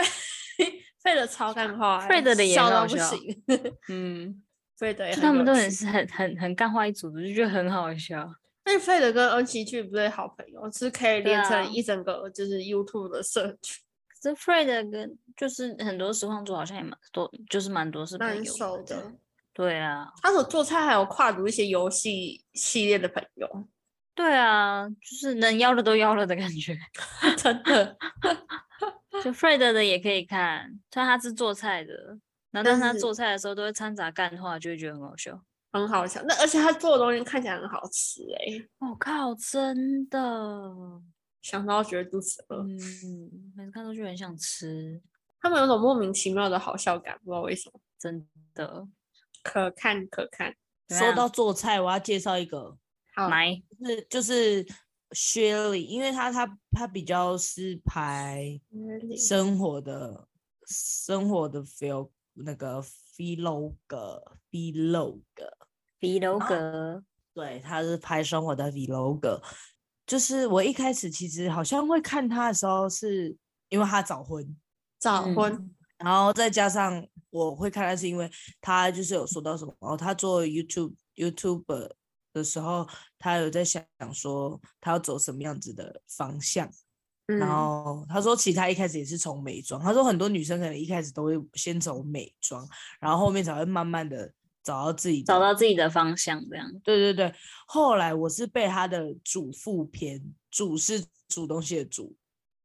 ，Fred 超干话，Fred 的也笑，到不行。<laughs> 嗯。费德，他们都很很很很干话一组的，就觉得很好笑。但费德跟恩熙剧不是好朋友，是可以连成一整个就是 YouTube 的社群。可是费德跟就是很多实况主好像也蛮多，就是蛮多是朋友熟的。对啊，他所做菜还有跨足一些游戏系列的朋友。对啊，就是能邀的都要了的感觉，<laughs> 真的。就 Fred 的也可以看，虽然他是做菜的。然后当他做菜的时候，都会掺杂干话，就会觉得很好笑，很好笑。那而且他做的东西看起来很好吃，哎，我靠，真的，想到觉得肚子饿。嗯，每次看都觉得很想吃。他们有种莫名其妙的好笑感，不知道为什么，真的可看可看。说到做菜，我要介绍一个，好，来，就是就是 Shirley，因为他他他比较是拍生活的生活的 feel。那个 vlog，vlog，vlog，对，他是拍生活的 vlog。就是我一开始其实好像会看他的时候，是因为他早婚，早婚，嗯，然后再加上我会看他是因为他就是有说到什么，然后他做 YouTube YouTuber 的时候，他有在想说他要走什么样子的方向。然后他说，其实他一开始也是从美妆。他说很多女生可能一开始都会先走美妆，然后后面才会慢慢的找到自己找到自己的方向这样。对对对，后来我是被他的主妇篇，主是煮东西的主，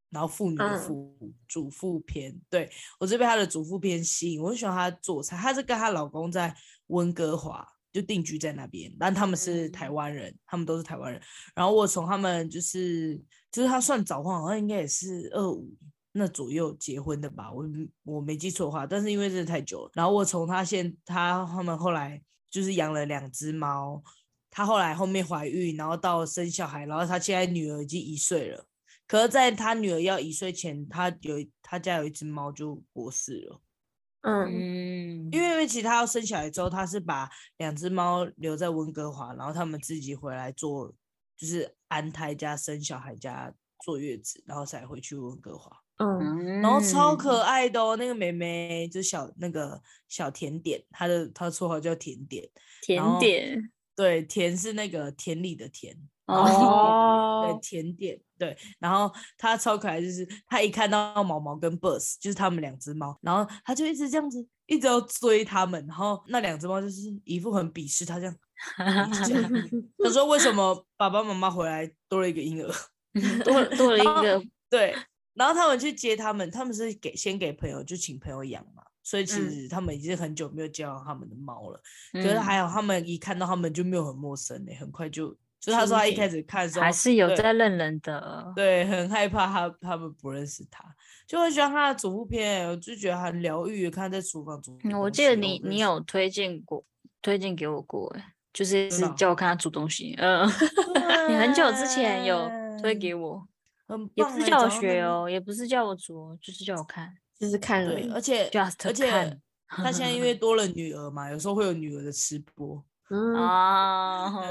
然后妇女的妇，嗯、主妇篇，对，我是被他的主妇篇吸引。我很喜欢他做菜，他是跟她老公在温哥华就定居在那边，但他们是台湾人，嗯、他们都是台湾人。然后我从他们就是。就是他算早婚，好像应该也是二五那左右结婚的吧，我我没记错的话。但是因为真的太久了，然后我从他现他他们后来就是养了两只猫，他后来后面怀孕，然后到生小孩，然后他现在女儿已经一岁了。可是在他女儿要一岁前，他有他家有一只猫就过世了。嗯，因为因为其实他要生小孩之后，他是把两只猫留在温哥华，然后他们自己回来做。就是安胎加生小孩加坐月子，然后才回去温哥华。嗯，然后超可爱的哦，那个妹妹就小那个小甜点，她的她的绰号叫甜点。甜点，对，甜是那个田里的甜。哦，对，甜点，对。然后他超可爱，就是他一看到毛毛跟 Buzz，就是他们两只猫，然后他就一直这样子，一直要追他们。然后那两只猫就是一副很鄙视他这样。他 <laughs> 说：“为什么爸爸妈妈回来多了一个婴儿？<laughs> ”多多了一个对。然后他们去接他们，他们是给先给朋友，就请朋友养嘛。所以其实他们已经很久没有见到他们的猫了。嗯、可是还好，他们一看到他们就没有很陌生嘞，很快就。就他说他一开始看的时候还是有在认人的，对，对，很害怕他他们不认识他，就很喜欢他的主妇片，我就觉得很疗愈。看在厨房煮，我记得你你有推荐过，推荐给我过，哎，就是是叫我看他煮东西，嗯，<laughs> 你很久之前有推给我，也不是叫我学哦，也不是叫我煮，就是叫我看，就是看而已，而且 just 而且他现在因为 <laughs> 多了女儿嘛，有时候会有女儿的吃播。哦，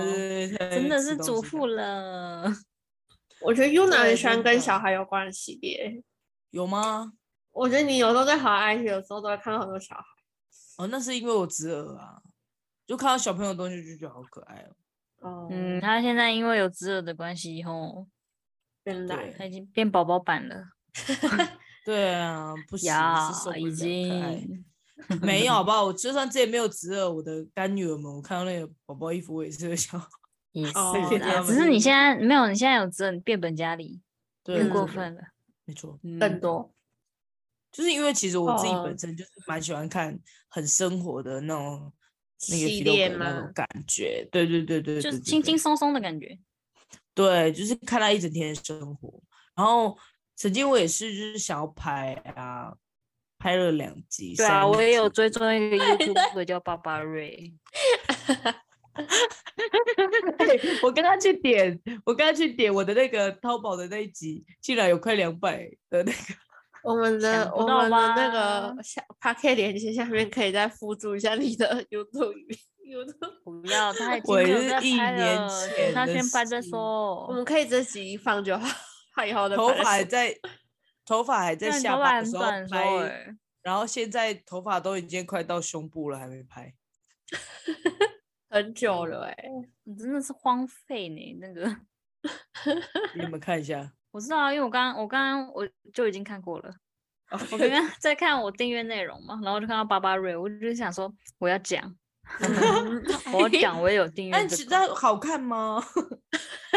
真的是祖父了。<laughs> 我觉得 Yuna 很喜欢跟小孩有关的系列，有吗？我觉得你有时候在滑 IG 的时候都会看到很多小孩。哦，那是因为我侄儿啊，就看到小朋友的东西就觉得好可爱哦。哦，嗯，他现在因为有侄儿的关系，以后变大，他已经变宝宝版了。<laughs> 对啊，不行，已经。<laughs> 没有，好不好？我就算自己没有侄儿，我的干女儿们，我看到那个宝宝衣服，我也是会笑。<laughs> 也是啊，只是你现在没有，你现在有侄儿，你变本加厉，对过分了。没错，更多。<laughs> 就是因为其实我自己本身就是蛮喜欢看很生活的那种那个系列那种感觉。对对对对，就是轻轻松松的感觉。对，就是看他一整天的生活。然后曾经我也是，就是想要拍啊。拍了两集，对啊，我也有追踪一个 <laughs> YouTube 叫爸爸瑞。<laughs> 我跟他去点，我跟他去点我的那个淘宝的那一集，竟然有快两百的那个。我们的我们的那个下 Podcast 连接下面可以再附注一下你的 <laughs> YouTube。YouTube 不要，他已经有在拍了，他先拍再说。我们可以这集放就好，他以后的头发在。头发还在下巴的时候拍，然后现在头发都已经快到胸部了，还没拍，<laughs> 很久了哎、欸，你真的是荒废呢。那个，<laughs> 你们看一下，我知道啊，因为我刚刚我刚刚我就已经看过了.我刚刚 <laughs> 在看我订阅内容嘛，然后就看到巴巴瑞，我就想说我要讲。<laughs> 我讲，我也有订阅。但其实好看吗？<laughs>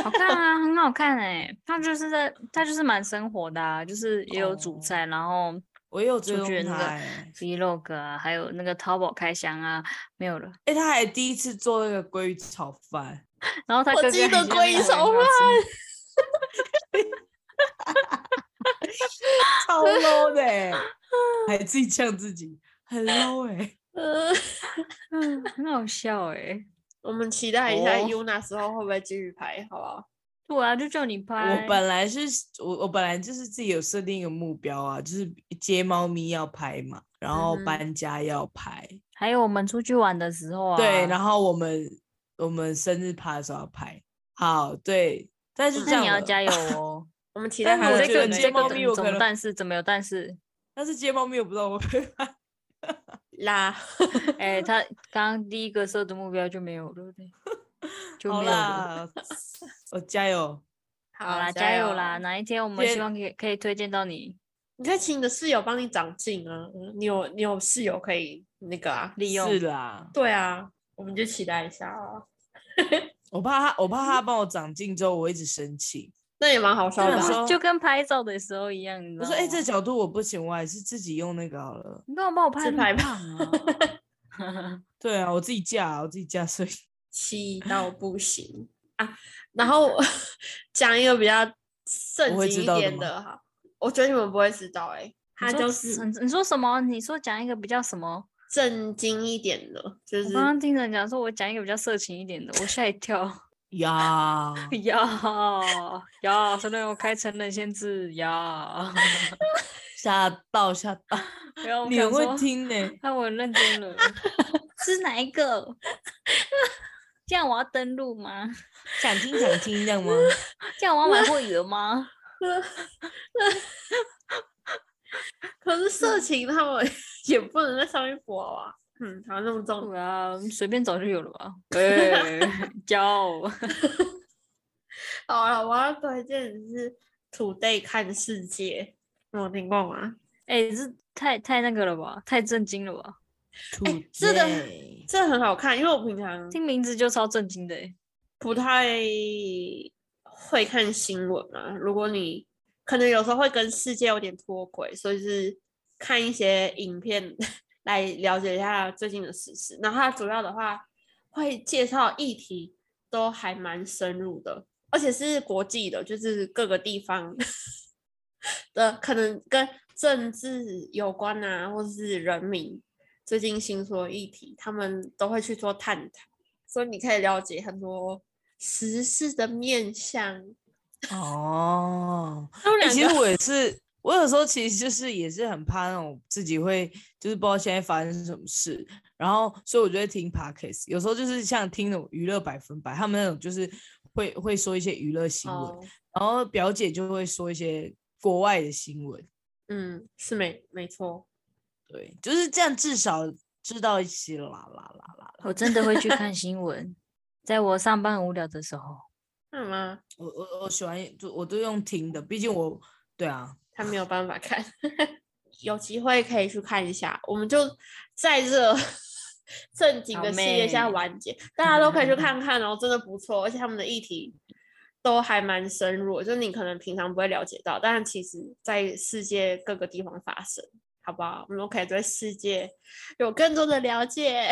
好看啊，很好看哎、欸。他就是在，他就是蛮生活的啊，就是也有煮菜，哦、然后我也有追踪那个 Vlog 啊，还有那个淘宝开箱啊，没有了。哎、欸，他还第一次做那个鲑鱼炒饭，然后他哥哥我记得鲑鱼炒饭，<laughs> 超 low 的、欸，还自己呛自己，很 low 哎、欸。<laughs> 嗯，很好笑哎、欸，<laughs> 我们期待一下 U 那时候会不会继续拍，好不好？对啊，就叫你拍。我本来是我我本来就是自己有设定一个目标啊，就是接猫咪要拍嘛，然后搬家要拍，嗯、还有我们出去玩的时候啊。对，然后我们我们生日趴的时候要拍。好，对，但是这样你要加油 <laughs> 哦。我们期待还有这个接猫咪，我可能但是怎么有但是？但是接猫咪我不知道我会拍。啦，<laughs> 哎、欸，他刚 <laughs> 刚第一个设的目标就没有了，对，就没有了。<laughs> 我加油，好啦，加油啦！哪一天我们希望可以可以推荐到你？你可以请你的室友帮你长进啊！你有你有室友可以那个啊，利用是啦，对啊，我们就期待一下啊。我怕他，我怕他帮我长进之后，我一直生气。那也蛮好笑的，就跟拍照的时候一样。我说：“哎、欸，这角度我不行，我还是自己用那个好了。”你帮我帮我拍拍胖啊？<laughs> 对啊，我自己架，我自己架所以，气到不行 <laughs> 啊！然后讲一个比较正经一点的哈，我，我觉得你们不会知道哎、欸，他就是你说什么？你说讲一个比较什么正经一点的，就是我刚刚听人讲说，我讲一个比较色情一点的，我吓一跳。呀呀呀！真的我开成人限制呀，<laughs> 吓到吓到！你很会听呢，那我认真了。<laughs> 是哪一个？<laughs> 这样我要登录吗？想听想听这样吗？这样我要买会员吗？可是色情他们也不能在上面播啊。嗯，好那么重啊，随便找就有了吧？对，<laughs> 教。<laughs> 好了，我要推荐的是《Today 看世界》，你有听过吗？哎、欸，这太太那个了吧？太震惊了吧？欸、是的，这很好看，因为我平常听名字就超震惊的，不太会看新闻啊，如果你可能有时候会跟世界有点脱轨，所以是看一些影片来了解一下最近的时事。然后它主要的话会介绍议题都还蛮深入的，而且是国际的，就是各个地方的可能跟政治有关啊，或者是人民最近新出的议题，他们都会去做探讨，所以你可以了解很多。时事的面向 <laughs> 哦，欸、其实我也是，我有时候其实就是也是很怕那种自己会就是不知道现在发生什么事，然后所以我就会听 Podcast，有时候就是像听那种娱乐百分百，他们那种就是会会说一些娱乐新闻，哦、然后表姐就会说一些国外的新闻，嗯，是没没错，对，就是这样，至少知道一些啦啦啦啦。我真的会去看 <laughs> 新闻。在我上班很无聊的时候，是吗？我我我喜欢就我都用听的，毕竟我对啊，他没有办法看，<laughs> 有机会可以去看一下。我们就在这 <laughs> 正经的系列下完结，大家都可以去看看哦，真的不错，而且他们的议题都还蛮深入，就是你可能平常不会了解到，但其实在世界各个地方发生，好不好？我们都可以对世界有更多的了解。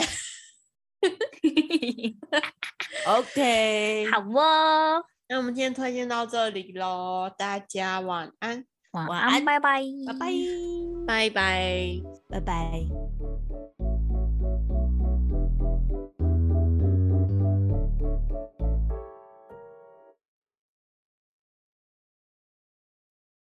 <laughs> OK，好哦，那我们今天推荐到这里喽，大家晚安，晚安，拜拜，拜拜，拜拜，拜拜。